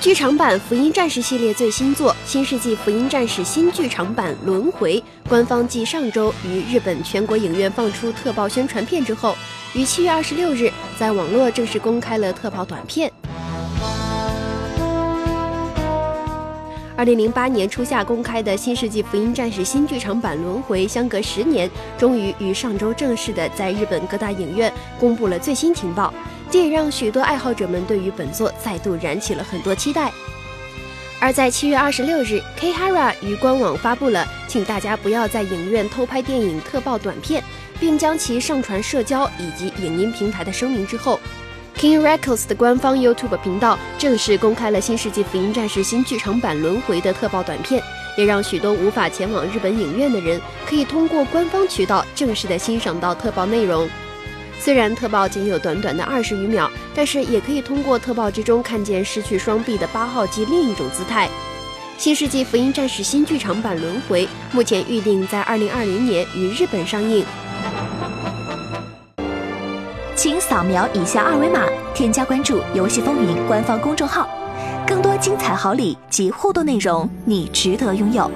剧场版《福音战士》系列最新作《新世纪福音战士》新剧场版《轮回》，官方继上周于日本全国影院放出特报宣传片之后，于七月二十六日在网络正式公开了特报短片。二零零八年初夏公开的《新世纪福音战士》新剧场版《轮回》，相隔十年，终于于上周正式的在日本各大影院公布了最新情报。这也让许多爱好者们对于本作再度燃起了很多期待。而在七月二十六日，K Hara 于官网发布了“请大家不要在影院偷拍电影特报短片”，并将其上传社交以及影音平台的声明之后，King Records 的官方 YouTube 频道正式公开了《新世纪福音战士》新剧场版《轮回》的特报短片，也让许多无法前往日本影院的人可以通过官方渠道正式的欣赏到特报内容。虽然特报仅有短短的二十余秒，但是也可以通过特报之中看见失去双臂的八号机另一种姿态。新世纪福音战士新剧场版轮回目前预定在二零二零年于日本上映。请扫描以下二维码，添加关注“游戏风云”官方公众号，更多精彩好礼及互动内容，你值得拥有。